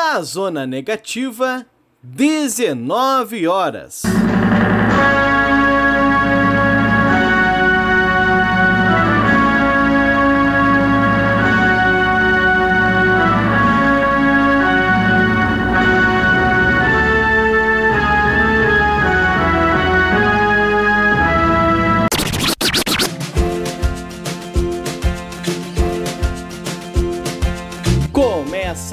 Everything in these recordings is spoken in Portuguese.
Na zona negativa, 19 horas.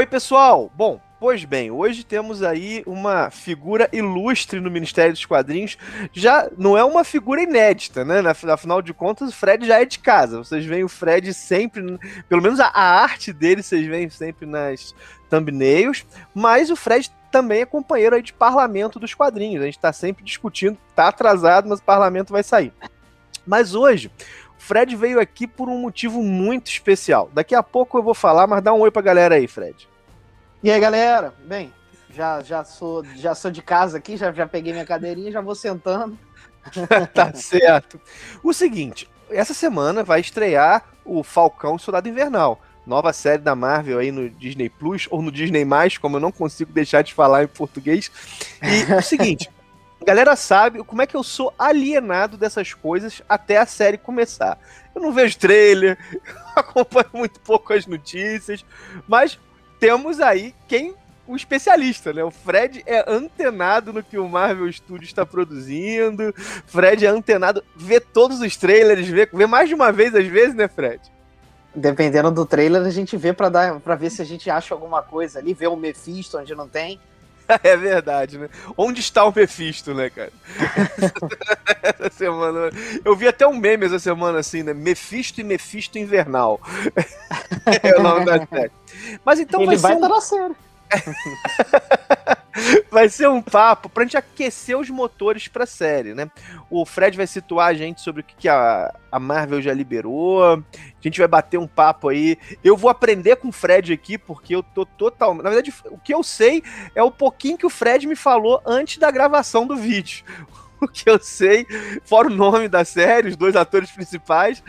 Oi, pessoal! Bom, pois bem, hoje temos aí uma figura ilustre no Ministério dos Quadrinhos. Já não é uma figura inédita, né? Afinal de contas, o Fred já é de casa. Vocês veem o Fred sempre, pelo menos a, a arte dele, vocês veem sempre nas thumbnails. Mas o Fred também é companheiro aí de parlamento dos quadrinhos. A gente está sempre discutindo, tá atrasado, mas o parlamento vai sair. Mas hoje, Fred veio aqui por um motivo muito especial. Daqui a pouco eu vou falar, mas dá um oi pra galera aí, Fred. E aí, galera? Bem, já, já, sou, já sou de casa aqui, já, já peguei minha cadeirinha, já vou sentando. tá certo. O seguinte, essa semana vai estrear o Falcão Soldado Invernal. Nova série da Marvel aí no Disney Plus ou no Disney Mais, como eu não consigo deixar de falar em português. E o seguinte, a galera sabe como é que eu sou alienado dessas coisas até a série começar. Eu não vejo trailer, acompanho muito pouco as notícias, mas temos aí quem o especialista, né? O Fred é antenado no que o Marvel Studios está produzindo. Fred é antenado, vê todos os trailers, vê, vê mais de uma vez às vezes, né, Fred? Dependendo do trailer, a gente vê para dar para ver se a gente acha alguma coisa ali, vê o Mephisto onde não tem. É verdade, né? Onde está o Mephisto, né, cara? essa semana. Eu vi até um meme essa semana assim, né? Mephisto e Mephisto Invernal. é o nome da série. Mas então Ele vai, vai ser estar um... na série. vai ser um papo pra gente aquecer os motores pra série, né? O Fred vai situar a gente sobre o que a, a Marvel já liberou. A gente vai bater um papo aí. Eu vou aprender com o Fred aqui, porque eu tô total. Na verdade, o que eu sei é o pouquinho que o Fred me falou antes da gravação do vídeo. O que eu sei, fora o nome da série, os dois atores principais.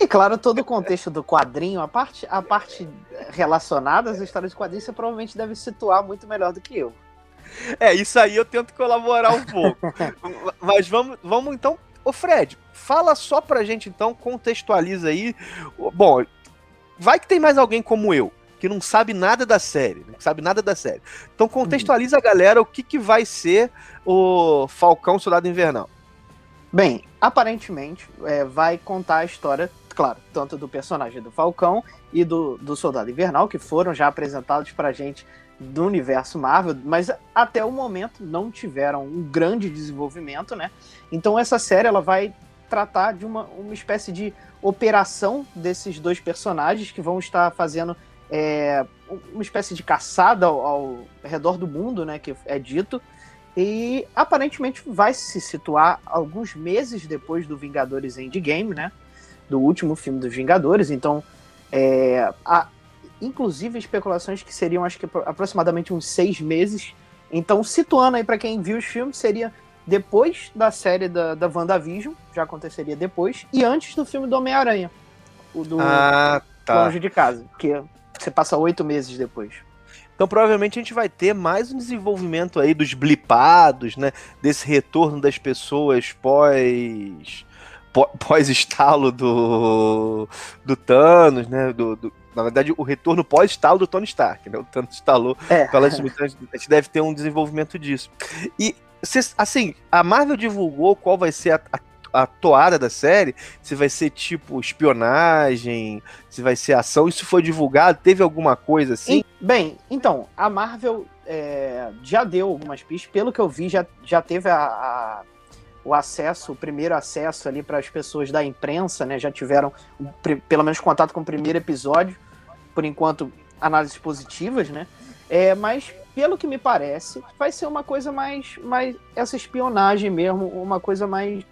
E claro, todo o contexto do quadrinho, a parte, a parte relacionada às histórias de quadrinhos, você provavelmente deve situar muito melhor do que eu. É, isso aí eu tento colaborar um pouco. Mas vamos, vamos então. Ô Fred, fala só pra gente então, contextualiza aí. Bom, vai que tem mais alguém como eu, que não sabe nada da série, não sabe nada da série. Então contextualiza a galera o que, que vai ser o Falcão Soldado Invernal. Bem, aparentemente é, vai contar a história, claro, tanto do personagem do Falcão e do, do Soldado Invernal, que foram já apresentados pra gente do universo Marvel, mas até o momento não tiveram um grande desenvolvimento, né? Então essa série ela vai tratar de uma, uma espécie de operação desses dois personagens que vão estar fazendo é, uma espécie de caçada ao, ao, redor do mundo, né? Que é dito. E aparentemente vai se situar alguns meses depois do Vingadores Endgame, né? Do último filme dos Vingadores. Então, é, a, inclusive especulações que seriam, acho que aproximadamente uns seis meses. Então, situando aí para quem viu os filmes, seria depois da série da, da WandaVision, já aconteceria depois, e antes do filme do Homem-Aranha, o do ah, tá. Longe de Casa, que você passa oito meses depois. Então provavelmente a gente vai ter mais um desenvolvimento aí dos blipados, né? Desse retorno das pessoas pós pós-estalo do, do Thanos, né? Do, do, na verdade, o retorno pós-estalo do Tony Stark, né? O Thanos instalou é. A gente deve ter um desenvolvimento disso. E, assim, a Marvel divulgou qual vai ser a, a, a toada da série, se vai ser tipo espionagem, se vai ser ação. Isso foi divulgado? Teve alguma coisa assim? E, bem, então, a Marvel é, já deu algumas pistas. Pelo que eu vi, já, já teve a, a o acesso, o primeiro acesso ali para as pessoas da imprensa, né? Já tiveram pelo menos contato com o primeiro episódio, por enquanto análises positivas, né? É, mas pelo que me parece, vai ser uma coisa mais, mais essa espionagem mesmo, uma coisa mais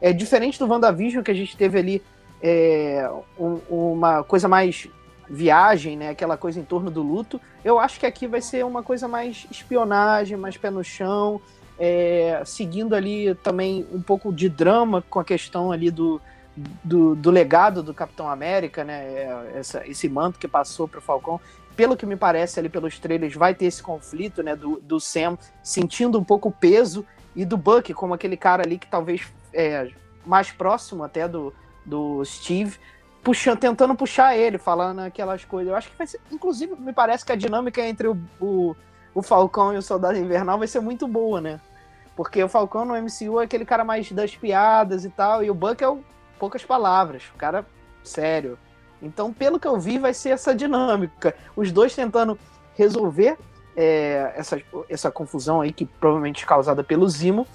é diferente do WandaVision que a gente teve ali é, um, uma coisa mais viagem, né? Aquela coisa em torno do luto. Eu acho que aqui vai ser uma coisa mais espionagem, mais pé no chão, é, seguindo ali também um pouco de drama com a questão ali do, do, do legado do Capitão América, né? É, essa, esse manto que passou para o Falcão. Pelo que me parece ali pelos trailers, vai ter esse conflito, né? Do, do Sam sentindo um pouco o peso e do Buck como aquele cara ali que talvez é mais próximo até do, do Steve, puxando, tentando puxar ele, falando aquelas coisas. Eu acho que vai ser, inclusive, me parece que a dinâmica entre o, o, o Falcão e o Soldado Invernal vai ser muito boa, né? Porque o Falcão no MCU é aquele cara mais das piadas e tal, e o Buck é o poucas palavras, o cara sério. Então, pelo que eu vi, vai ser essa dinâmica. Os dois tentando resolver é, essa, essa confusão aí, que provavelmente é causada pelo Zimo,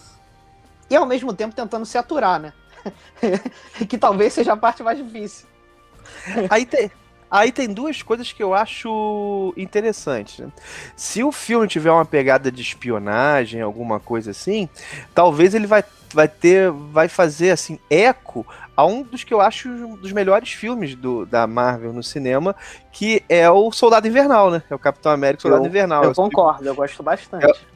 e ao mesmo tempo tentando se aturar, né? que talvez seja a parte mais difícil. Aí tem, Aí tem duas coisas que eu acho interessantes. Né? Se o filme tiver uma pegada de espionagem, alguma coisa assim, talvez ele vai, vai ter, vai fazer assim eco a um dos que eu acho dos melhores filmes do, da Marvel no cinema, que é o Soldado Invernal, né? É o Capitão América Soldado eu, Invernal. Eu é concordo, eu gosto bastante. É,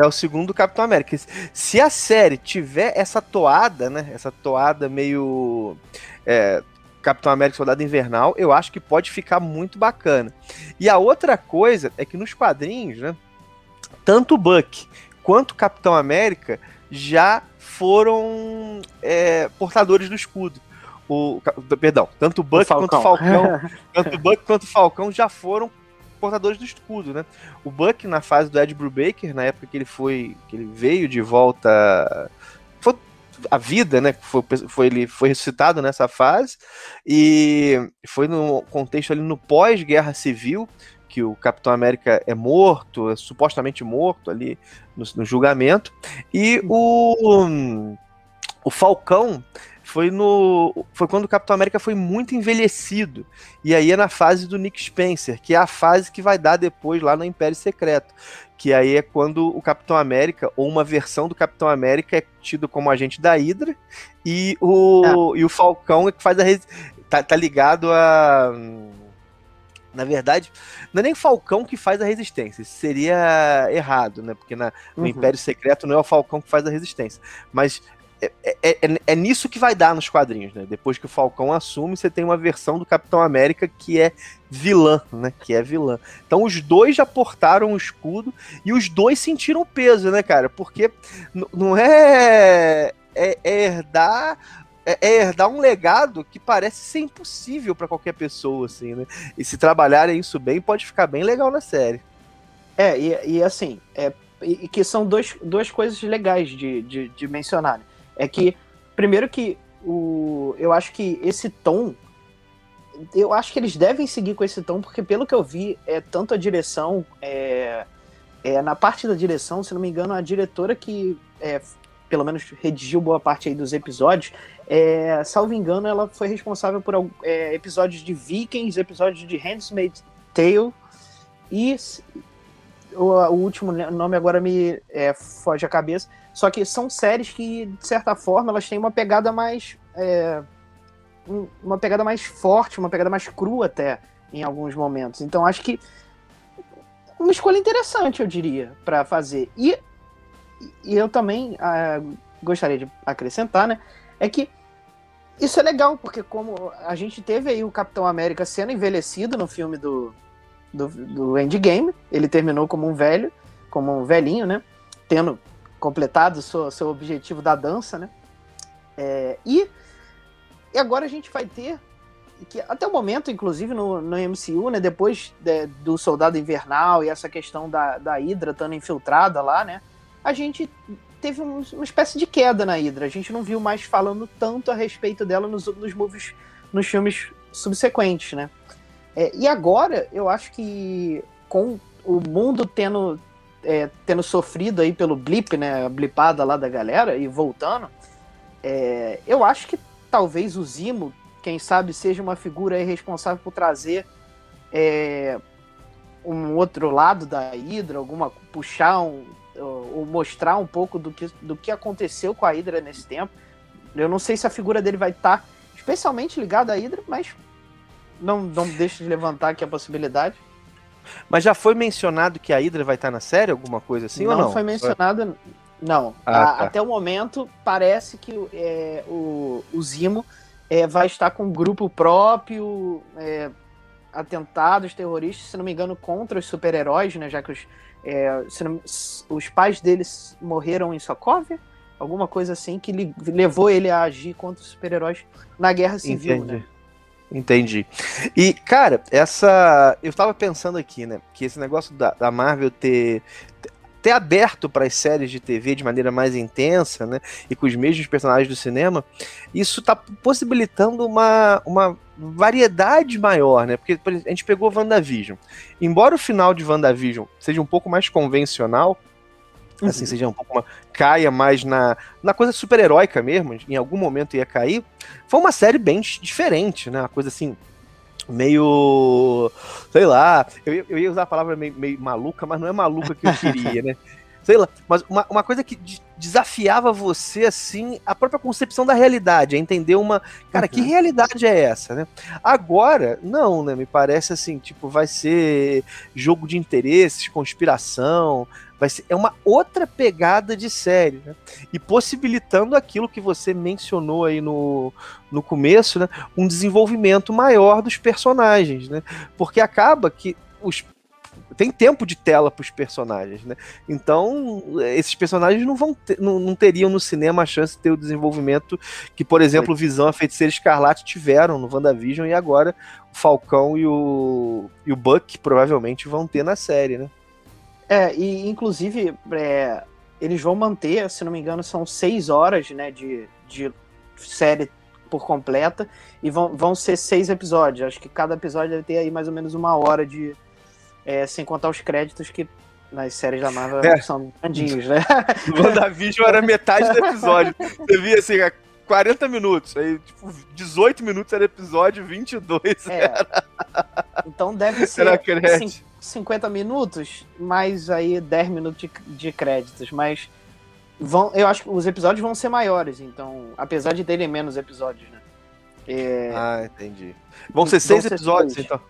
é o segundo Capitão América. Se a série tiver essa toada, né? Essa toada meio é, Capitão América Soldado Invernal, eu acho que pode ficar muito bacana. E a outra coisa é que nos quadrinhos, né, tanto o Buck quanto o Capitão América já foram é, portadores do escudo. O, perdão, tanto o Buck o quanto o Falcão, tanto o Buck quanto o Falcão já foram portadores do escudo, né? O Buck na fase do Ed Brubaker, na época que ele foi, que ele veio de volta a vida, né? Foi, foi, ele foi ressuscitado nessa fase e foi no contexto ali no pós-guerra civil que o Capitão América é morto, é supostamente morto ali no, no julgamento e o o Falcão foi no foi quando o Capitão América foi muito envelhecido e aí é na fase do Nick Spencer que é a fase que vai dar depois lá no Império Secreto que aí é quando o Capitão América, ou uma versão do Capitão América, é tido como agente da Hydra, e o, é. e o Falcão é que faz a. Tá, tá ligado a. Na verdade, não é nem Falcão que faz a resistência. Isso seria errado, né? Porque na, no uhum. Império Secreto não é o Falcão que faz a resistência. Mas é, é, é, é, nisso que vai dar nos quadrinhos, né? Depois que o Falcão assume, você tem uma versão do Capitão América que é vilã, né? Que é vilã. Então os dois já portaram o escudo e os dois sentiram peso, né, cara? Porque não é, é, é herdar é, é um legado que parece ser impossível para qualquer pessoa, assim, né? E se trabalharem isso bem, pode ficar bem legal na série. É, e, e assim, é, e que são dois, duas coisas legais de, de, de mencionar. É que, primeiro que o, eu acho que esse tom, eu acho que eles devem seguir com esse tom, porque pelo que eu vi, é tanto a direção, é, é na parte da direção, se não me engano, a diretora que é, pelo menos redigiu boa parte aí dos episódios, é, salvo engano, ela foi responsável por é, episódios de Vikings, episódios de Handmaid's Tale e o, o último nome agora me é, foge a cabeça, só que são séries que, de certa forma, elas têm uma pegada mais. É, uma pegada mais forte, uma pegada mais crua até, em alguns momentos. Então acho que uma escolha interessante, eu diria, para fazer. E, e eu também ah, gostaria de acrescentar, né? É que isso é legal, porque como a gente teve aí o Capitão América sendo envelhecido no filme do, do, do Endgame, ele terminou como um velho, como um velhinho, né? Tendo completado seu, seu objetivo da dança, né? É, e, e agora a gente vai ter que até o momento, inclusive no, no MCU, né, depois de, do Soldado Invernal e essa questão da, da Hydra estando infiltrada lá, né, a gente teve um, uma espécie de queda na Hydra. A gente não viu mais falando tanto a respeito dela nos, nos movies, nos filmes subsequentes, né. É, e agora, eu acho que com o mundo tendo é, tendo sofrido aí pelo blip, né, a blipada lá da galera e voltando, é, eu acho que talvez o Zimo, quem sabe, seja uma figura responsável por trazer é, um outro lado da Hydra, alguma puxar um, ou mostrar um pouco do que, do que aconteceu com a Hydra nesse tempo. Eu não sei se a figura dele vai estar tá especialmente ligada à Hydra, mas não, não deixa de levantar aqui a possibilidade. Mas já foi mencionado que a Hydra vai estar na série, alguma coisa assim não ou não? Não foi mencionado, não. Ah, a, tá. Até o momento parece que é, o, o Zimo é, vai estar com um grupo próprio, é, atentados terroristas, se não me engano, contra os super-heróis, né? Já que os, é, não, os pais deles morreram em Sokovia, alguma coisa assim, que levou ele a agir contra os super-heróis na Guerra Civil, Entendi. né? Entendi. E, cara, essa. Eu tava pensando aqui, né? Que esse negócio da, da Marvel ter, ter aberto para as séries de TV de maneira mais intensa, né? E com os mesmos personagens do cinema, isso está possibilitando uma, uma variedade maior, né? Porque a gente pegou WandaVision. Embora o final de WandaVision seja um pouco mais convencional, assim, uhum. seja um pouco uma, caia mais na, na coisa super-heróica mesmo, em algum momento ia cair, foi uma série bem diferente, né? Uma coisa assim, meio. sei lá, eu, eu ia usar a palavra meio, meio maluca, mas não é maluca que eu queria, né? sei lá, mas uma, uma coisa que desafiava você, assim, a própria concepção da realidade, a entender uma, cara, uhum. que realidade é essa, né? Agora, não, né, me parece assim, tipo, vai ser jogo de interesses, conspiração, vai ser, é uma outra pegada de série, né? E possibilitando aquilo que você mencionou aí no, no começo, né? Um desenvolvimento maior dos personagens, né? Porque acaba que os tem tempo de tela para os personagens, né? Então, esses personagens não vão ter, não, não, teriam no cinema a chance de ter o desenvolvimento que, por exemplo, Visão, a Feiticeira Escarlate tiveram no WandaVision e agora o Falcão e o, e o Buck provavelmente vão ter na série, né? É, e inclusive é, eles vão manter, se não me engano, são seis horas né, de, de série por completa e vão, vão ser seis episódios. Acho que cada episódio deve ter aí mais ou menos uma hora de, é, sem contar os créditos que nas séries da Marvel é. são grandinhos, né? O WandaVision era metade do episódio. Você via assim, 40 minutos, aí tipo, 18 minutos era episódio, 22 é. era. Então deve ser era 50 minutos, mais aí 10 minutos de, de créditos, mas vão, eu acho que os episódios vão ser maiores, então, apesar de terem menos episódios, né? É... Ah, entendi. Vão ser seis episódios, seis. então.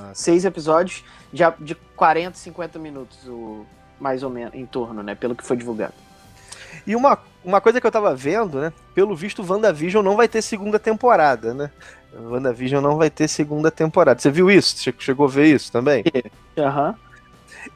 Ah, seis episódios de, de 40, 50 minutos, o, mais ou menos, em torno, né? Pelo que foi divulgado. E uma, uma coisa que eu tava vendo, né? Pelo visto, WandaVision não vai ter segunda temporada, né? WandaVision não vai ter segunda temporada. Você viu isso? Chegou a ver isso também? Aham. Uhum.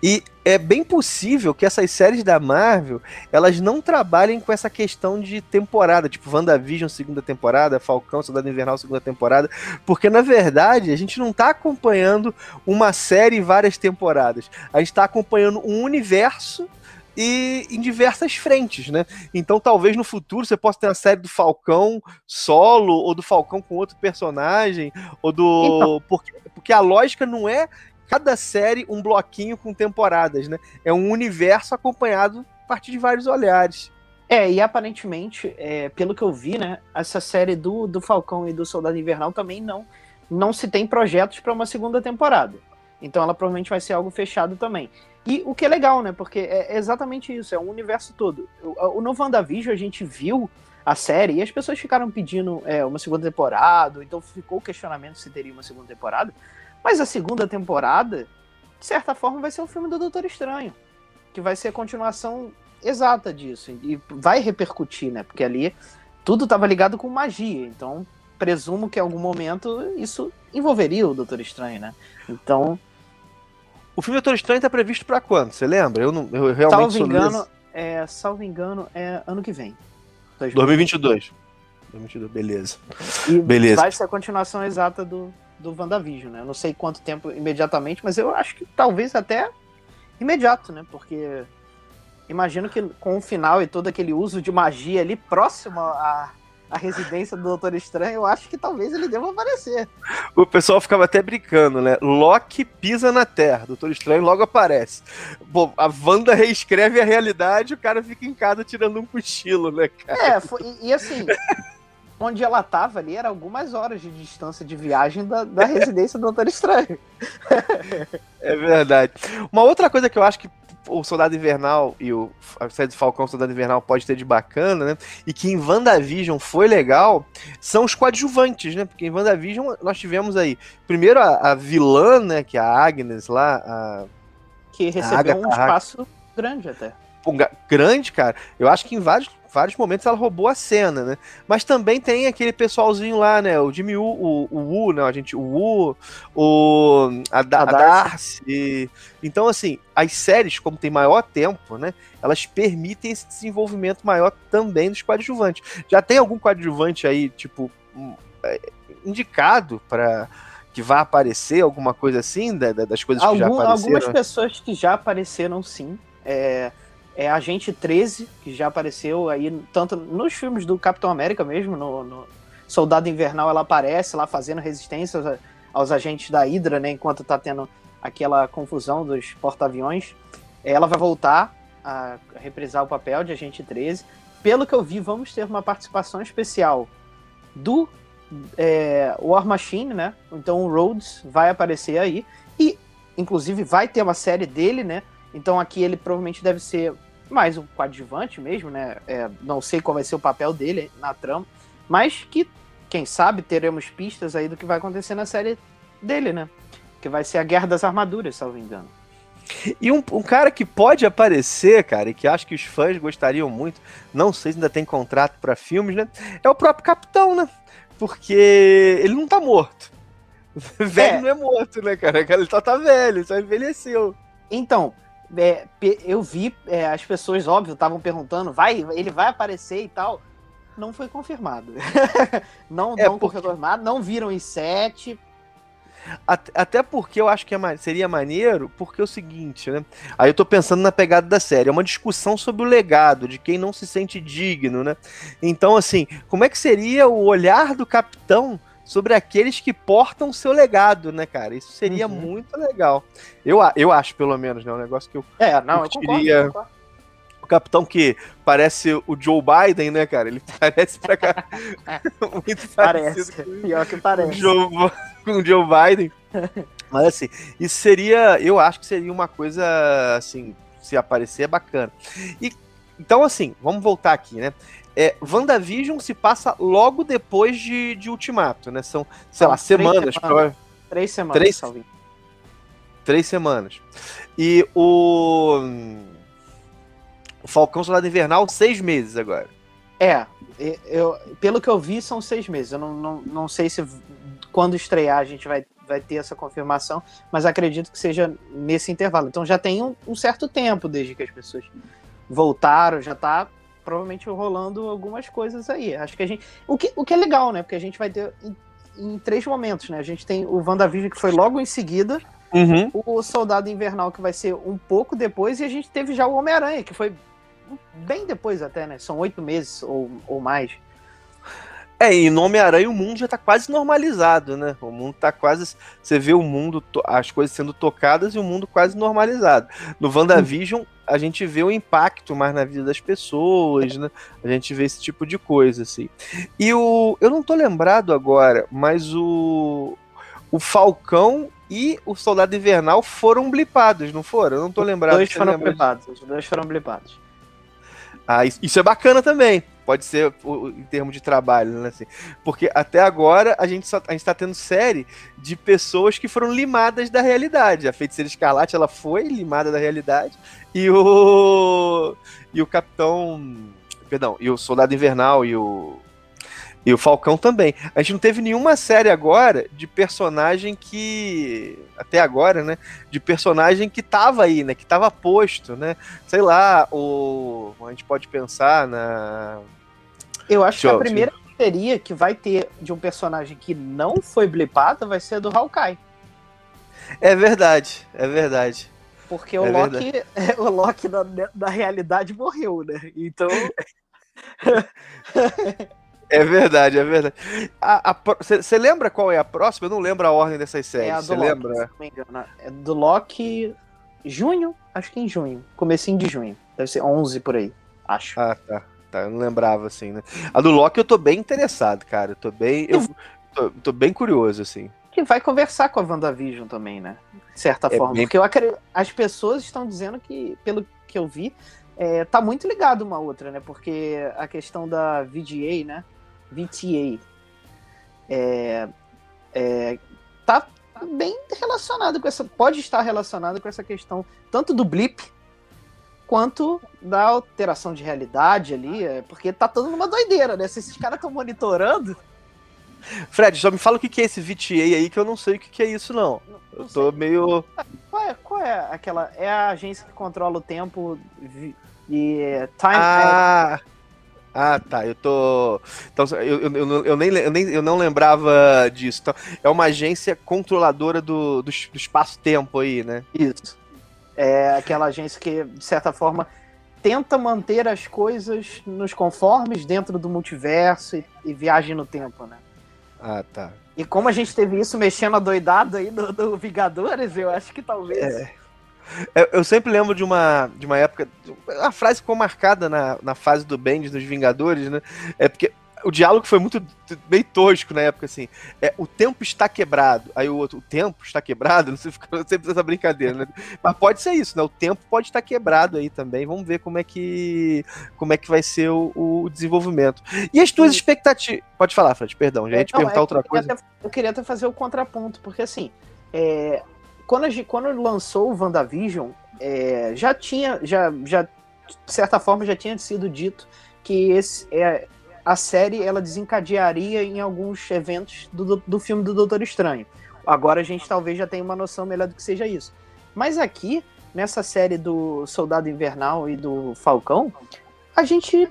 E é bem possível que essas séries da Marvel, elas não trabalhem com essa questão de temporada, tipo WandaVision segunda temporada, Falcão Soldado Invernal segunda temporada, porque na verdade a gente não está acompanhando uma série e várias temporadas. A gente está acompanhando um universo e em diversas frentes, né? Então talvez no futuro você possa ter a série do Falcão solo ou do Falcão com outro personagem ou do então... porque, porque a lógica não é cada série um bloquinho com temporadas, né? É um universo acompanhado a partir de vários olhares. É, e aparentemente, é, pelo que eu vi, né, essa série do, do Falcão e do Soldado Invernal também não, não se tem projetos para uma segunda temporada. Então ela provavelmente vai ser algo fechado também. E o que é legal, né? Porque é exatamente isso, é um universo todo. O, o no a gente viu a série e as pessoas ficaram pedindo é, uma segunda temporada, então ficou o questionamento se teria uma segunda temporada. Mas a segunda temporada, de certa forma, vai ser o filme do Doutor Estranho. Que vai ser a continuação exata disso. E vai repercutir, né? Porque ali tudo estava ligado com magia. Então, presumo que em algum momento isso envolveria o Doutor Estranho, né? Então. O filme Doutor Estranho está previsto para quando? Você lembra? Eu, não, eu realmente salvo engano, é, salvo engano, é ano que vem. 2022. 2022, beleza. E beleza. vai ser a continuação exata do, do WandaVision, né? Eu não sei quanto tempo imediatamente, mas eu acho que talvez até imediato, né? Porque imagino que com o final e todo aquele uso de magia ali próximo à, à residência do Doutor Estranho, eu acho que talvez ele deva aparecer. O pessoal ficava até brincando, né? Loki pisa na Terra, Doutor Estranho logo aparece. Bom, a Wanda reescreve a realidade, o cara fica em casa tirando um cochilo, né, cara? É, foi, e, e assim, onde ela tava ali era algumas horas de distância de viagem da, da residência do Doutor Estranho. É verdade. Uma outra coisa que eu acho que o Soldado Invernal e o a série do Falcão Soldado Invernal pode ter de bacana, né? E que em WandaVision foi legal, são os coadjuvantes, né? Porque em WandaVision nós tivemos aí, primeiro a, a vilã, né? Que é a Agnes lá, a... Que recebeu um espaço grande até. Grande, cara. Eu acho que em vários vários momentos ela roubou a cena, né? Mas também tem aquele pessoalzinho lá, né? O Jimmy Woo, o, o Woo, né? A gente, o Woo, o, a, a, a Darcy. Então, assim, as séries, como tem maior tempo, né? Elas permitem esse desenvolvimento maior também dos coadjuvantes. Já tem algum coadjuvante aí, tipo, hum, é, indicado para que vai aparecer alguma coisa assim das coisas Algum, que já apareceram? Algumas pessoas que já apareceram, sim. É, é Agente 13, que já apareceu aí, tanto nos filmes do Capitão América mesmo, no, no Soldado Invernal ela aparece lá fazendo resistência aos, aos agentes da Hydra, né, enquanto tá tendo aquela confusão dos porta-aviões. Ela vai voltar a reprisar o papel de Agente 13. Pelo que eu vi, vamos ter uma participação especial do é, War Machine, né? Então o Rhodes vai aparecer aí. E, inclusive, vai ter uma série dele, né? Então aqui ele provavelmente deve ser mais um coadjuvante mesmo, né? É, não sei qual vai ser o papel dele na trama, mas que, quem sabe, teremos pistas aí do que vai acontecer na série dele, né? Que vai ser a Guerra das Armaduras, se eu não me engano. E um, um, cara que pode aparecer, cara, e que acho que os fãs gostariam muito, não sei se ainda tem contrato para filmes, né? É o próprio Capitão, né? Porque ele não tá morto. velho é. não é morto, né, cara? Ele só tá velho, só envelheceu. Então, é, eu vi é, as pessoas, óbvio, estavam perguntando, vai, ele vai aparecer e tal. Não foi confirmado. não, é não porque... confirmado, não viram em sete. Até porque eu acho que é, seria maneiro, porque é o seguinte, né? Aí eu tô pensando na pegada da série. É uma discussão sobre o legado, de quem não se sente digno, né? Então, assim, como é que seria o olhar do capitão sobre aqueles que portam o seu legado, né, cara? Isso seria uhum. muito legal. Eu, eu acho, pelo menos, né? Um negócio que eu. É, não, eu concordo, eu concordo. O capitão que parece o Joe Biden, né, cara? Ele parece pra cá. muito parece. Com, Pior que parece. Com Joe, com o Joe Biden. Mas assim, isso seria. Eu acho que seria uma coisa assim. Se aparecer, é bacana. E, então, assim, vamos voltar aqui, né? É, WandaVision se passa logo depois de, de Ultimato, né? São, sei lá, semanas. semanas. Três semanas, três, três semanas. E o, o Falcão Soldado Invernal, seis meses agora. É, eu, pelo que eu vi, são seis meses. Eu não, não, não sei se quando estrear a gente vai, vai ter essa confirmação, mas acredito que seja nesse intervalo. Então já tem um, um certo tempo desde que as pessoas voltaram, já tá provavelmente rolando algumas coisas aí. Acho que a gente. O que, o que é legal, né? Porque a gente vai ter em, em três momentos, né? A gente tem o WandaVision que foi logo em seguida, uhum. o Soldado Invernal que vai ser um pouco depois, e a gente teve já o Homem-Aranha, que foi bem depois até, né? São oito meses ou, ou mais. É, e no Homem-Aranha o mundo já tá quase normalizado, né? O mundo tá quase. Você vê o mundo, as coisas sendo tocadas e o mundo quase normalizado. No WandaVision, a gente vê o impacto mais na vida das pessoas, né? A gente vê esse tipo de coisa, assim. E o. Eu não tô lembrado agora, mas o. O Falcão e o Soldado Invernal foram blipados, não foram? Eu não tô lembrado. Os dois foram blipados, os dois foram blipados. Ah, isso é bacana também. Pode ser em termos de trabalho, né? Assim, porque até agora a gente, só, a gente tá tendo série de pessoas que foram limadas da realidade. A Feiticeira Escarlate, ela foi limada da realidade. E o. E o Capitão. Perdão, e o Soldado Invernal e o e o Falcão também. A gente não teve nenhuma série agora de personagem que. Até agora, né? De personagem que tava aí, né? Que tava posto, né? Sei lá, o. A gente pode pensar na. Eu acho Deixa que a primeira seria que vai ter de um personagem que não foi blipado vai ser do Hawkeye. É verdade, é verdade. Porque o é Loki, o Loki da, da realidade morreu, né? Então. É verdade, é verdade. Você lembra qual é a próxima? Eu não lembro a ordem dessas séries. Você é lembra? É do Loki. Junho? Acho que em junho. Comecinho de junho. Deve ser 11 por aí, acho. Ah, tá. tá. Eu não lembrava, assim, né? A do Loki eu tô bem interessado, cara. Eu tô bem. Eu tô, tô bem curioso, assim. Que vai conversar com a WandaVision também, né? De certa É forma. bem- Porque eu acredito, as pessoas estão dizendo que, pelo que eu vi, é, tá muito ligado uma à outra, né? Porque a questão da VGA, né? VTA. É, é, tá bem relacionado com essa. Pode estar relacionado com essa questão tanto do blip quanto da alteração de realidade ali, é, porque tá todo numa doideira, né? Se esses caras estão monitorando, Fred, só me fala o que é esse VTA aí, que eu não sei o que é isso, não. Eu não tô meio. Qual é, qual é aquela. É a agência que controla o tempo e Time. Ah! Ah, tá. Eu tô. Então, eu, eu, eu, não- eu nem, eu, nem, eu não lembrava disso. Então, é uma agência controladora do, do, do espaço-tempo aí, né? Isso. É aquela agência que, de certa forma, tenta manter as coisas nos conformes dentro do multiverso e, e viagem no tempo, né? Ah, tá. E como a gente teve isso mexendo a doidada aí do, do Vingadores, eu acho que talvez. É. Eu, sempre lembro de uma, de uma época. A frase ficou marcada na, na fase do Bendis dos Vingadores, né? É porque o diálogo foi muito meio tosco na época, assim. É, o tempo está quebrado. Aí o outro, o tempo está quebrado? Não sei, fica sempre essa brincadeira, né? Mas pode ser isso, né? O tempo pode estar quebrado aí também. Vamos ver como é que, como é que vai ser o, o desenvolvimento. E as tuas E- expectativas. Pode falar, Fred, perdão. Já ia te Não, perguntar é, outra eu queria coisa. até- eu queria até fazer o contraponto, porque assim, é, quando, quando lançou o WandaVision, é, já tinha, já, já, de certa forma, já tinha sido dito que esse, é, a série ela desencadearia em alguns eventos do, do, filme do Doutor Estranho. Agora a gente talvez já tenha uma noção melhor do que seja isso. Mas aqui, nessa série do Soldado Invernal e do Falcão, a gente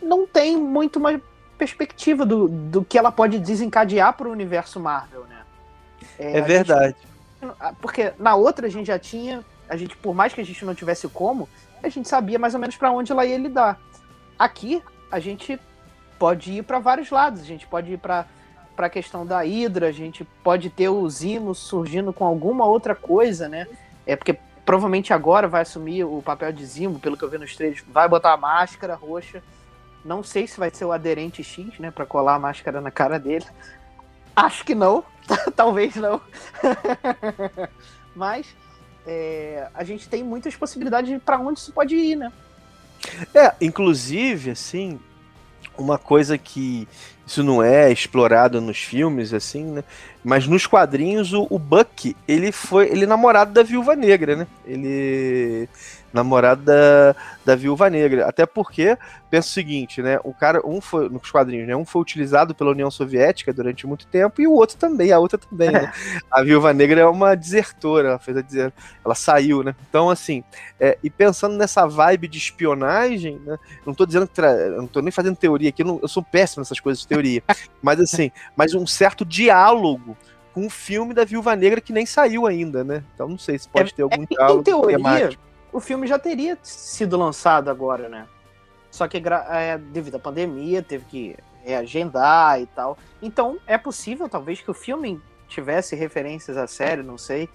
não tem muito uma perspectiva do, do que ela pode desencadear para o universo Marvel, né? É a verdade. gente- porque na outra a gente já tinha, a gente por mais que a gente não tivesse como, a gente sabia mais ou menos para onde ela ia lidar. Aqui a gente pode ir para vários lados, a gente pode ir para para a questão da Hydra, a gente pode ter o Zimo surgindo com alguma outra coisa, né? É porque provavelmente agora vai assumir o papel de Zimo, pelo que eu vi nos trailers, vai botar a máscara roxa. Não sei se vai ser o aderente X, né, para colar a máscara na cara dele. Acho que não, talvez não. Mas é, a gente tem muitas possibilidades para onde isso pode ir, né? É, inclusive, assim, uma coisa que isso não é explorado nos filmes, assim, né? Mas nos quadrinhos, o, o Buck, ele foi. Ele é namorado da viúva negra, né? Ele. Namorado da, da viúva negra. Até porque, pensa o seguinte, né? O cara, um foi, nos quadrinhos, né? Um foi utilizado pela União Soviética durante muito tempo e o outro também, a outra também, né? A viúva negra é uma desertora, ela fez a dizer, ela saiu, né? Então, assim, é, e pensando nessa vibe de espionagem, né? Não tô dizendo que. Não tô nem fazendo teoria aqui, eu, não- eu sou péssimo nessas coisas de teoria. mas assim, mas um certo diálogo com o filme da Viúva Negra que nem saiu ainda, né? Então não sei se pode ter algum Em diálogo teoria, temático. O filme já teria sido lançado agora, né? Só que é, devido à pandemia, teve que reagendar e tal. Então, é possível, talvez, que o filme tivesse referências à série, não sei.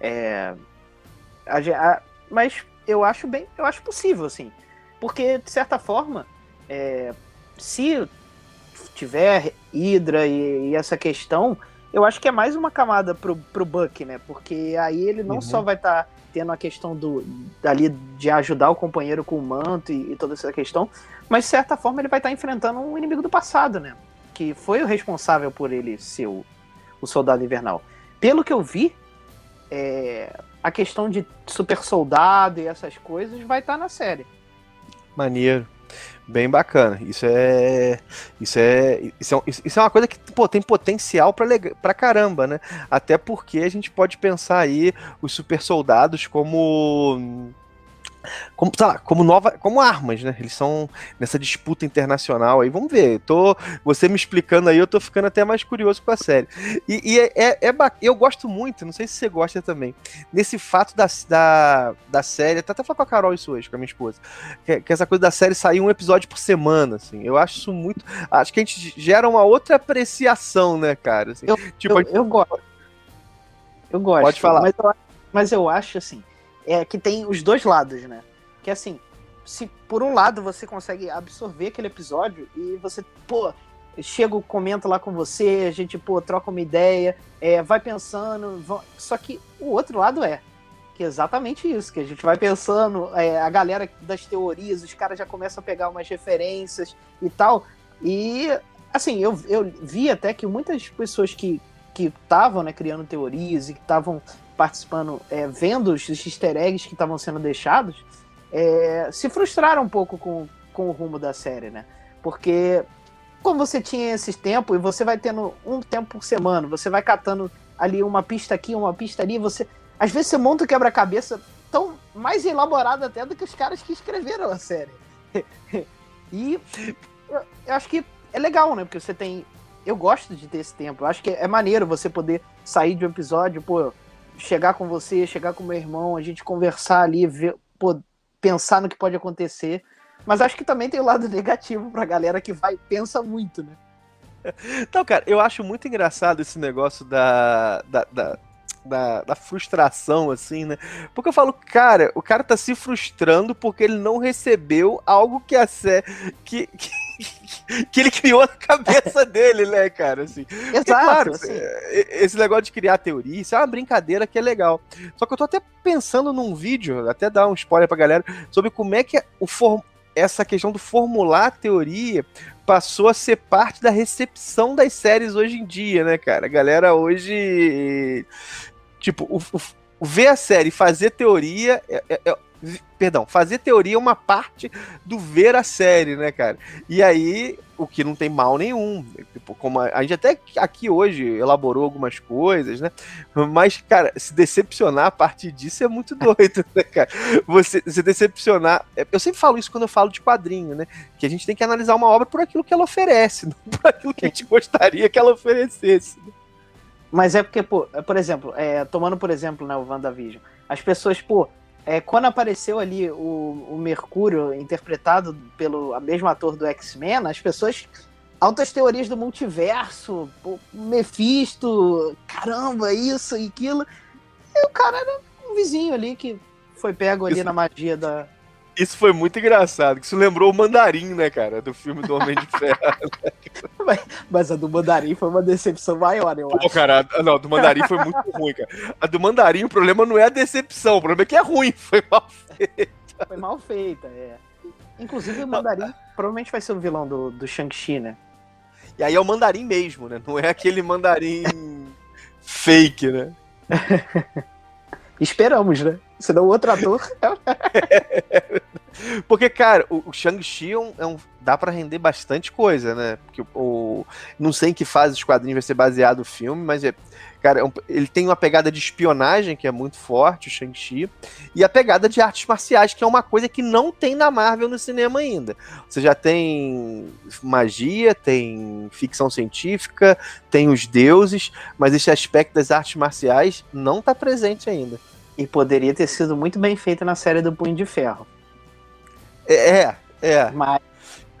É, a a- mas eu acho bem, eu acho possível, assim. Porque, de certa forma, é, se tiver Hydra e, e essa questão, eu acho que é mais uma camada pro, pro Buck, né? Porque aí ele não Uhum. só vai estar tendo a questão do dali de ajudar o companheiro com o manto e, e toda essa questão, mas de certa forma ele vai estar enfrentando um inimigo do passado, né? Que foi o responsável por ele ser o, o soldado invernal. Pelo que eu vi, é, a questão de super soldado e essas coisas vai estar na série. Maneiro. Bem bacana. Isso é. Isso é. Isso é, isso é uma coisa que pô, tem potencial pra caramba, né? Até porque a gente pode pensar aí os super soldados como. Como, sei lá, como nova, como armas, né? Eles são nessa disputa internacional aí. Vamos ver. eu Tô, você me explicando aí, eu tô ficando até mais curioso com a série. E, e é, é, é eu gosto muito, não sei se você gosta também, nesse fato da, da, da série. Até até falar com a Carol isso hoje, com a minha esposa que, que essa coisa da série sair um episódio por semana, assim. Eu acho isso muito. Acho que a gente gera uma outra apreciação, né, cara? assim. tipo, eu, eu gosto. Eu gosto. Pode falar. Mas eu, mas eu acho assim, é que tem os dois lados, né? Que assim, se por um lado você consegue absorver aquele episódio e você, pô, chego, comento lá com você, a gente, pô, troca uma ideia, é, vai pensando. Só que o outro lado é que é exatamente isso, que a gente vai pensando, é, a galera das teorias, os caras já começam a pegar umas referências e tal. E, assim, eu, eu vi até que muitas pessoas que estavam né, criando teorias e que estavam participando, é, vendo os easter eggs que estavam sendo deixados, é, se frustraram um pouco com, com o rumo da série, né? Porque como você tinha esse tempo e você vai tendo um tempo por semana, você vai catando ali uma pista aqui, uma pista ali, você às vezes você monta o quebra-cabeça tão mais elaborado até do que os caras que escreveram a série. e eu, eu, acho que é legal, né? Porque você tem. Eu gosto de ter esse tempo. Eu acho que é maneiro você poder sair de um episódio, pô, chegar com você, chegar com meu irmão, a gente conversar ali, ver, pô, pensar no que pode acontecer. Mas acho que também tem o lado negativo pra galera que vai pensa muito, né? Então, cara, eu acho muito engraçado esse negócio da, da, da, da, da, frustração, assim, né? Porque eu falo, cara, o cara tá se frustrando porque ele não recebeu algo que a sé... que, que, que ele criou na cabeça dele, né, cara? Assim. Exato. claro, assim. É, esse negócio de criar teoria, isso é uma brincadeira que é legal. Só que eu tô até pensando num vídeo, até dar um spoiler pra galera, sobre como é que o form essa questão do formular a teoria passou a ser parte da recepção das séries hoje em dia, né, cara? A galera hoje. Tipo, o, o, ver a série fazer teoria é, é, é perdão, fazer teoria é uma parte do ver a série, né, cara? E aí, o que não tem mal nenhum. Tipo, como a, a, gente até aqui hoje elaborou algumas coisas, né? Mas, cara, se decepcionar a partir disso é muito doido, né, cara? Você se decepcionar. É, eu sempre falo isso quando eu falo de quadrinho, né? Que a gente tem que analisar uma obra por aquilo que ela oferece, não por aquilo que a gente gostaria que ela oferecesse. Né? Mas é porque, pô, por exemplo, é, tomando por exemplo, né, o WandaVision, as pessoas, pô, é, quando apareceu ali o, o Mercúrio, interpretado pelo a mesmo ator do X-Men, as pessoas. Altas teorias do multiverso, o Mephisto, caramba, isso e aquilo. E o cara era um vizinho ali que foi pego ali isso, na magia da. Isso foi muito engraçado, que isso lembrou o Mandarim, né, cara, do filme do Homem de Ferro. mas, mas, a do Mandarim foi uma decepção maior, eu Pô, acho. cara, a, não, a do Mandarim foi muito ruim, cara. A do Mandarim, o problema não é a decepção, o problema é que é ruim, foi mal feita. Foi mal feita, é. Inclusive o Mandarim não, provavelmente vai ser o vilão do, do Shang-Chi, né? E aí é o Mandarim mesmo, né? Não é aquele Mandarim fake, né? Esperamos, né? Senão o outro ator. Porque, cara, o, Shang-Chi é um, é um, dá para render bastante coisa, né? Porque o, não sei em que fase os quadrinhos vai ser baseado o filme, mas é, cara, é ele tem uma pegada de espionagem que é muito forte, o Shang-Chi, e a pegada de artes marciais, que é uma coisa que não tem na Marvel no cinema ainda. Você já tem magia, tem ficção científica, tem os deuses, mas esse aspecto das artes marciais não tá presente ainda. E poderia ter sido muito bem feito na série do Punho de Ferro. É, é. Mas,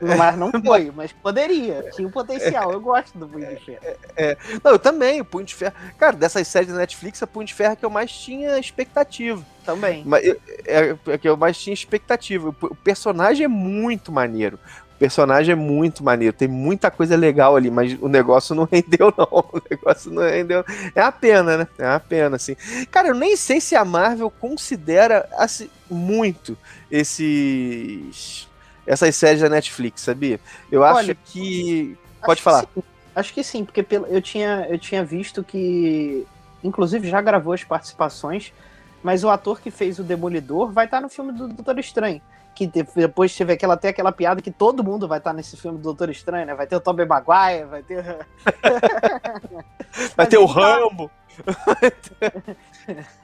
mas não foi, mas poderia. Tinha o potencial. Eu gosto do Punho de Ferro. É, é, não, eu também, o Punho de Ferro. Cara, dessas séries da Netflix, a Punho de Ferro é que eu mais tinha expectativa. Também. Mas, é, é que eu mais tinha expectativa. O personagem é muito maneiro personagem é muito maneiro, tem muita coisa legal ali, mas o negócio não rendeu, não. O negócio não rendeu. É a pena, né? É a pena, assim. Cara, eu nem sei se a Marvel considera assim, muito esses. Essas séries da Netflix, sabia? Eu acho Olha, que. Pode acho falar. Que acho que sim, porque eu tinha, eu tinha visto que. Inclusive já gravou as participações, mas o ator que fez o Demolidor vai estar no filme do Doutor Estranho que depois teve aquela, até aquela piada que todo mundo vai estar nesse filme do Doutor Estranho, né? Vai ter o Tobey Maguire, vai ter. vai ter o Rambo.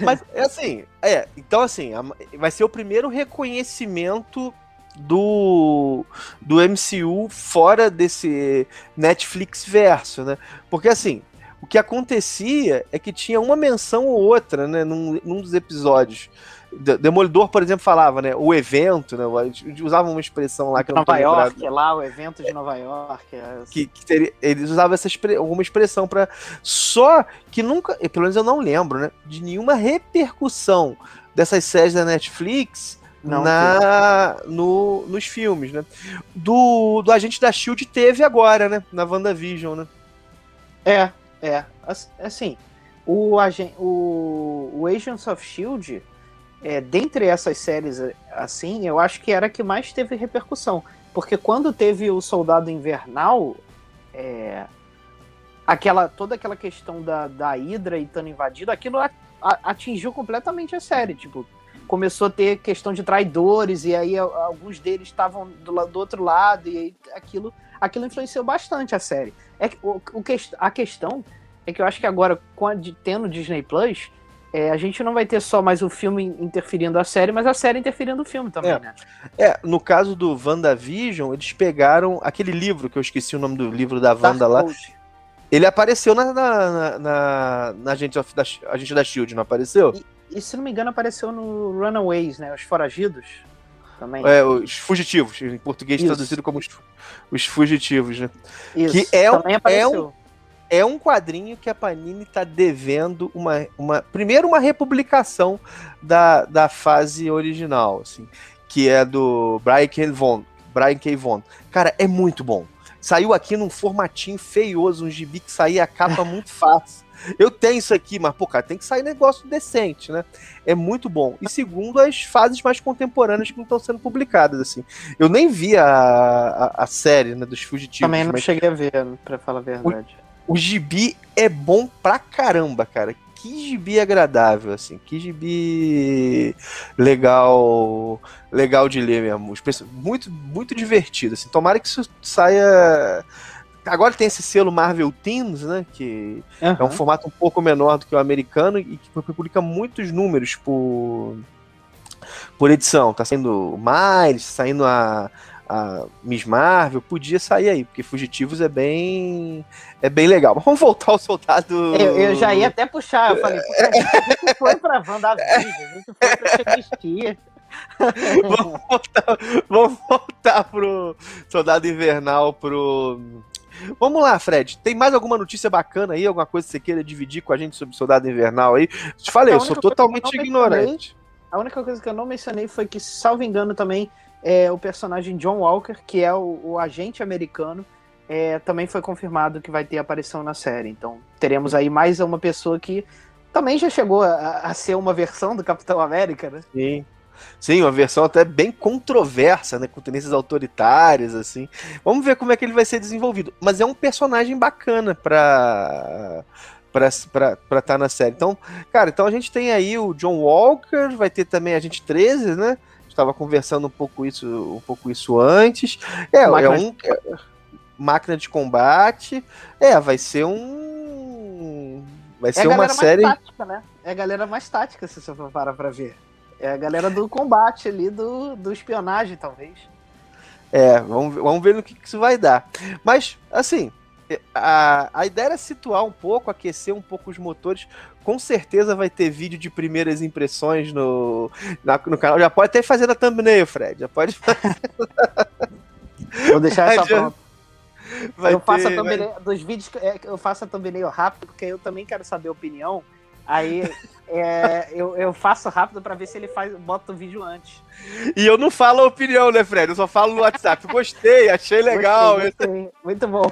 Mas, é assim, é, então assim, vai ser o primeiro reconhecimento do, do MCU fora desse Netflix verso, né? Porque assim, o que acontecia é que tinha uma menção ou outra, né, num, num dos episódios Demolidor, por exemplo, falava, né? O evento, né? Usava uma expressão lá que Nova York, é lá, o evento de Nova York. É... Que, que teria, eles usavam essa alguma expressão para Só que nunca, pelo menos eu não lembro, né? De nenhuma repercussão dessas séries da Netflix Não, na, no, nos filmes, né? Do, do Agente da Shield teve agora, né? Na WandaVision, né? É, é. Assim, o, o, o Agents of Shield, é, dentre essas séries, assim, eu acho que era a que mais teve repercussão. Porque quando teve o Soldado Invernal, é, aquela toda aquela questão da, da Hydra e estando invadido, aquilo atingiu completamente a série. Tipo, começou a ter questão de traidores, e aí alguns deles estavam do, do outro lado, e aí aquilo, aquilo influenciou bastante a série. É o, o, a questão é que eu acho que agora, com a, tendo Disney Plus, é, a gente não vai ter só mais o filme interferindo a série, mas a série interferindo o filme também, é. né? É, no caso do WandaVision, eles pegaram aquele livro, que eu esqueci o nome do livro da Wanda lá. Ele apareceu na, na, na, na, na Agente, of, da, Agente da Shield, não apareceu? E, e, se não me engano, apareceu no Runaways, né? Os Foragidos também. É, os fugitivos, em português Isso. traduzido como os, os fugitivos, né? Isso, que é, também apareceu. É um, é um quadrinho que a Panini está devendo uma, uma. Primeiro, uma republicação da, da fase original, assim, que é do Brian K. Vaughan. Brian K. Vaughan. Cara, é muito bom. Saiu aqui num formatinho feioso, um gibi que saía a capa muito fácil. Eu tenho isso aqui, mas, pô, cara, tem que sair negócio decente, né? É muito bom. E segundo, as fases mais contemporâneas que não estão sendo publicadas, assim. Eu nem vi a, a, a série, né, dos fugitivos. Também não mas... cheguei a ver, pra falar a verdade. O o gibi é bom pra caramba, cara. Que gibi agradável, assim. Que gibi legal, legal de ler mesmo. Muito, muito divertido, assim. Tomara que isso saia agora tem esse selo Marvel Teens, né? Que uhum. é um formato um pouco menor do que o americano e que publica muitos números por, por edição. Tá saindo Miles, saindo a, a Miss Marvel, podia sair aí, porque Fugitivos é bem é bem legal. Mas vamos voltar ao soldado. Eu, eu já ia até puxar, eu falei, a gente foi pra WandaVision, a gente foi pra Shakespeare. vamos, voltar, vamos voltar pro Soldado Invernal, pro. Vamos lá, Fred. Tem mais alguma notícia bacana aí? Alguma coisa que você queira dividir com a gente sobre Soldado Invernal aí? Te falei, eu sou totalmente ignorante. A única coisa que eu não mencionei foi que, salvo engano, também é, o personagem John Walker, que é o, o agente americano, é, também foi confirmado que vai ter aparição na série. Então teremos aí mais uma pessoa que também já chegou a, a ser uma versão do Capitão América, né? Sim. Sim, uma versão até bem controversa, né? Com tendências autoritárias, assim. Vamos ver como é que ele vai ser desenvolvido. Mas é um personagem bacana pra para estar tá na série. Então, cara, então a gente tem aí o John Walker, vai ter também a gente 13, né? Estava conversando um pouco isso, um pouco isso antes. É, máquina é um de... É, máquina de combate. É, vai ser um vai é ser uma série tática, né? É a galera mais tática se você for parar para ver. É a galera do combate ali do, do espionagem, talvez. É, vamos, vamos ver no que, que isso vai dar. Mas, assim, a, a ideia era situar um pouco, aquecer um pouco os motores. Com certeza vai ter vídeo de primeiras impressões no, na, no canal. Já pode até fazer na thumbnail, Fred. Já pode fazer. Vou deixar essa pronta. eu faço ter, a thumbnail, vai... dos vídeos é, eu faço a thumbnail rápido, porque eu também quero saber a opinião. Aí é, eu, eu faço rápido para ver se ele faz, bota o vídeo antes. E eu não falo a opinião, né, Fred? Eu só falo no WhatsApp. Gostei, achei legal. Gostei, gostei. Muito bom.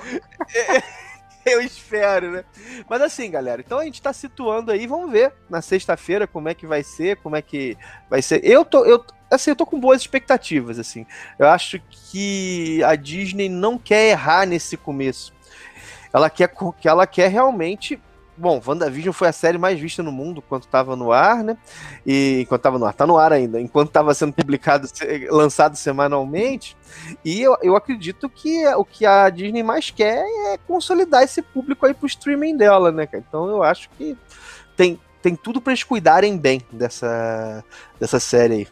eu espero, né? Mas assim, galera, então a gente tá situando aí, vamos ver na sexta-feira como é que vai ser, como é que vai ser. Eu tô, eu, assim, eu tô com boas expectativas, assim. Eu acho que a Disney não quer errar nesse começo. Ela quer que ela quer realmente Bom, WandaVision foi a série mais vista no mundo enquanto estava no ar, né? E enquanto estava no ar, tá no ar ainda, enquanto estava sendo publicado, lançado semanalmente. E eu, eu acredito que o que a Disney mais quer é consolidar esse público aí pro streaming dela, né, Então eu acho que tem, tem tudo para eles cuidarem bem dessa, dessa série aí.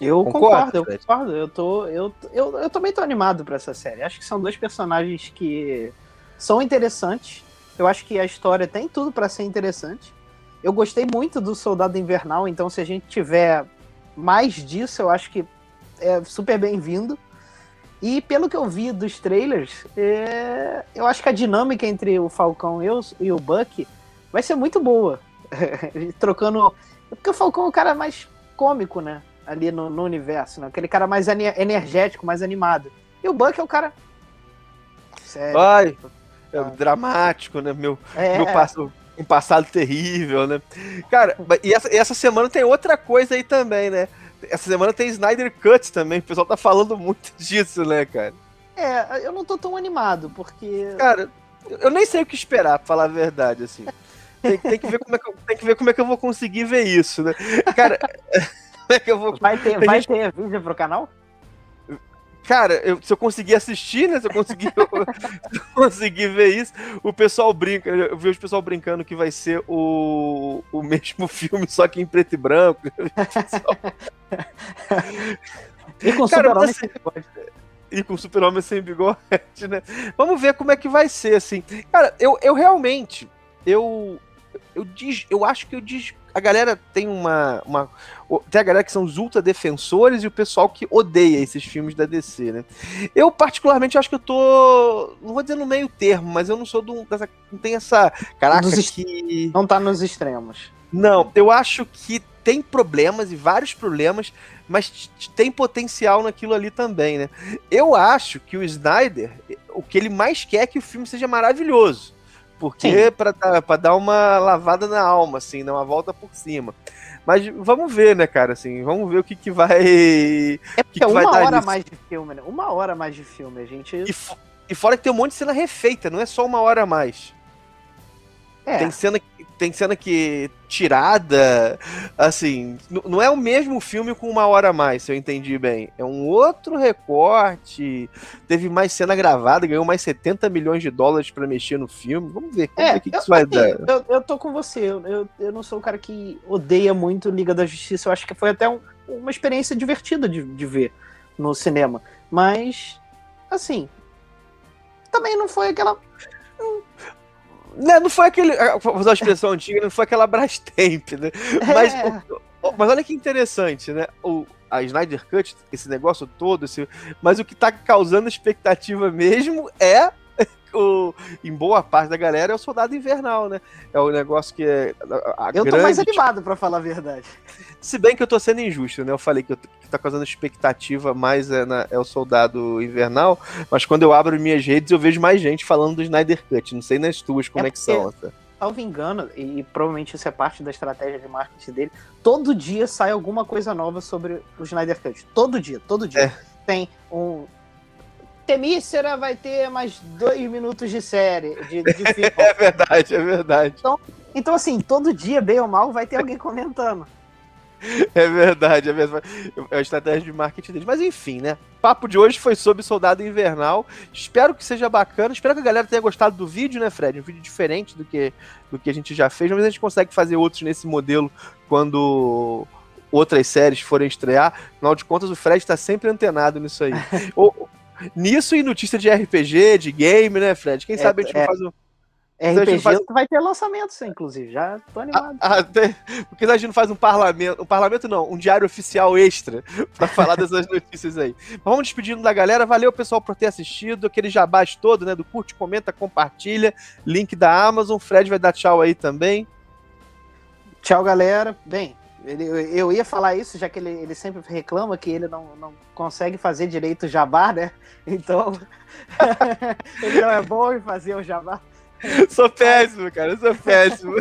Eu concordo, concordo eu concordo. Eu, tô, eu, eu, eu também tô animado para essa série. Acho que são dois personagens que são interessantes eu acho que a história tem tudo para ser interessante. Eu gostei muito do Soldado Invernal, então se a gente tiver mais disso, eu acho que é super bem-vindo. E pelo que eu vi dos trailers, é... eu acho que a dinâmica entre o Falcão e o Buck vai ser muito boa. Trocando. Porque o Falcão é o cara mais cômico, né? ali no, no universo, né? Aquele cara mais energético, mais animado. E o Buck é o cara. Sério. Ai, é dramático, né? Meu, é. meu passo, um passado terrível, né? Cara, e essa, essa semana tem outra coisa aí também, né? Essa semana tem Snyder Cut também. O pessoal tá falando muito disso, né, cara? É, eu não tô tão animado, porque. Cara, eu nem sei o que esperar, pra falar a verdade, assim. Tem, tem, que, ver como é que eu, tem que ver como é que eu vou conseguir ver isso, né? Cara, como é que eu vou. Vai ter, vai gente... ter vídeo pro canal? Cara, eu, se eu conseguir assistir, né? Se eu conseguir, eu, se eu conseguir ver isso, o pessoal brinca. Eu vejo o pessoal brincando que vai ser o, o mesmo filme, só que em preto e branco. e com super-homem assim, sem bigode. E com super-homem sem bigode, né? Vamos ver como é que vai ser, assim. Cara, eu, eu realmente. Eu, eu, diz, eu acho que eu diz, a galera tem uma, uma. Tem a galera que são os ultra defensores e o pessoal que odeia esses filmes da DC, né? Eu, particularmente, acho que eu tô. Não vou dizer no meio termo, mas eu não sou do. Dessa, não tem essa. Caraca, que. Não tá nos extremos. Não, eu acho que tem problemas e vários problemas, mas tem potencial naquilo ali também, né? Eu acho que o Snyder, o que ele mais quer é que o filme seja maravilhoso. Porque para dar uma lavada na alma, assim, dar uma volta por cima. Mas vamos ver, né, cara, assim, vamos ver o que que vai... É porque que que uma hora mais de filme, né? Uma hora mais de filme, a gente... E, e fora que tem um monte de cena refeita, não é só uma hora a mais. É. Tem cena, tem cena que tirada, assim, não é o mesmo filme com uma hora a mais, se eu entendi bem. É um outro recorte, teve mais cena gravada, ganhou mais 70 milhões de dólares para mexer no filme. Vamos ver, vamos é, o que, que isso vai assim, dar. Eu, eu tô com você, eu, eu não sou o cara que odeia muito Liga da Justiça, eu acho que foi até um, uma experiência divertida de, de ver no cinema. Mas, assim, também não foi aquela né, não foi aquele. Vou usar a expressão antiga, não foi aquela Brastemp, né? Mas, é. o, mas olha que interessante, né? O, a Snyder Cut, esse negócio todo, esse, mas o que tá causando expectativa mesmo é o, em boa parte da galera é o Soldado Invernal, né? É o negócio que é. A, a eu grande, tô mais animado, para falar a verdade. Se bem que eu tô sendo injusto, né? Eu falei que, eu, que tá causando expectativa mais é, na, é o Soldado Invernal, mas quando eu abro minhas redes eu vejo mais gente falando do Snyder Cut. Não sei nas tuas como é, é que são. Tá? Salvo engano, e provavelmente isso é parte da estratégia de marketing dele, todo dia sai alguma coisa nova sobre o Snyder Cut. Todo dia, todo dia. É. Tem um, Temícera vai ter mais dois minutos de série, de, de filme. é verdade, é verdade. Então, então, assim, todo dia, bem ou mal, vai ter alguém comentando. É verdade, é mesmo. É a estratégia de marketing deles. Mas enfim, né? O papo de hoje foi sobre Soldado Invernal. Espero que seja bacana. Espero que a galera tenha gostado do vídeo, né, Fred? Um vídeo diferente do que, do que a gente já fez. Mas a gente consegue fazer outros nesse modelo quando outras séries forem estrear. Afinal de contas, o Fred está sempre antenado nisso aí. ou, Nisso e notícia de RPG, de game, né, Fred? Quem é, sabe a gente é, faz um. RPG faz... vai ter lançamento, sim, inclusive. Já tô animado. Ah, até... Porque a gente não faz um parlamento. Um parlamento não, um diário oficial extra para falar dessas notícias aí. Mas vamos despedindo da galera. Valeu, pessoal, por ter assistido. Aquele jabás todo, né? Do curte, comenta, compartilha. Link da Amazon. Fred vai dar tchau aí também. Tchau, galera. Bem, ele, eu ia falar isso, já que ele, ele sempre reclama que ele não, não consegue fazer direito o jabá, né? Então, ele não é bom em fazer o jabá. Sou péssimo, cara, eu sou péssimo.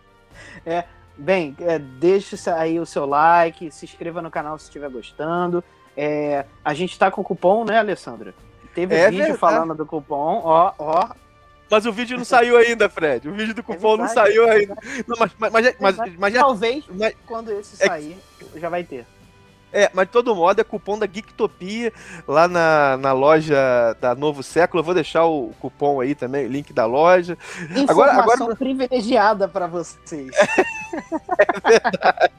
é, bem, é, deixe aí o seu like, se inscreva no canal se estiver gostando. É, a gente tá com cupom, né, Alessandra? Teve é vídeo verdade. falando do cupom, ó, ó, mas o vídeo não saiu ainda, Fred. O vídeo do é cupom é não saiu ainda. Não, mas, mas, mas, mas, mas, Talvez, mas, quando esse é sair, já vai ter. É, mas de todo modo é cupom da Geektopia lá na, na loja da Novo Século. Eu vou deixar o cupom aí também, o link da loja. Informação agora, agora... privilegiada para vocês. é verdade.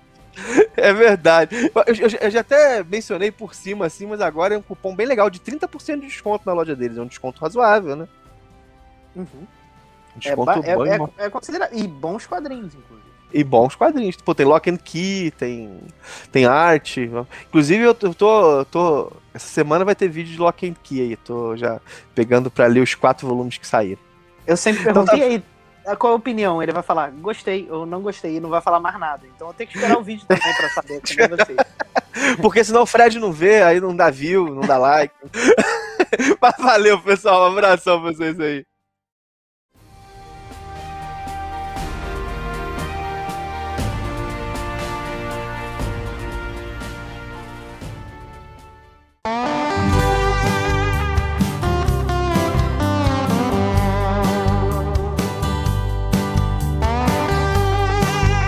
É verdade. Eu, eu, eu, já até mencionei por cima, assim, mas agora é um cupom bem legal, de 30% de desconto na loja deles. É um desconto razoável, né? Uhum. Desconto é, é, é, é considerado. E bons quadrinhos, inclusive. E bons quadrinhos. Pô, tem Lock and Key, tem, tem arte. Inclusive, eu tô, tô. Essa semana vai ter vídeo de Lock and Key aí. Tô já pegando pra ler os quatro volumes que saíram. Eu sempre perguntei então, tá... aí qual a opinião. Ele vai falar gostei ou não gostei e não vai falar mais nada. Então eu tenho que esperar o vídeo também pra saber como é vocês. Porque senão o Fred não vê, aí não dá view, não dá like. Mas valeu, pessoal. Um abração pra vocês aí.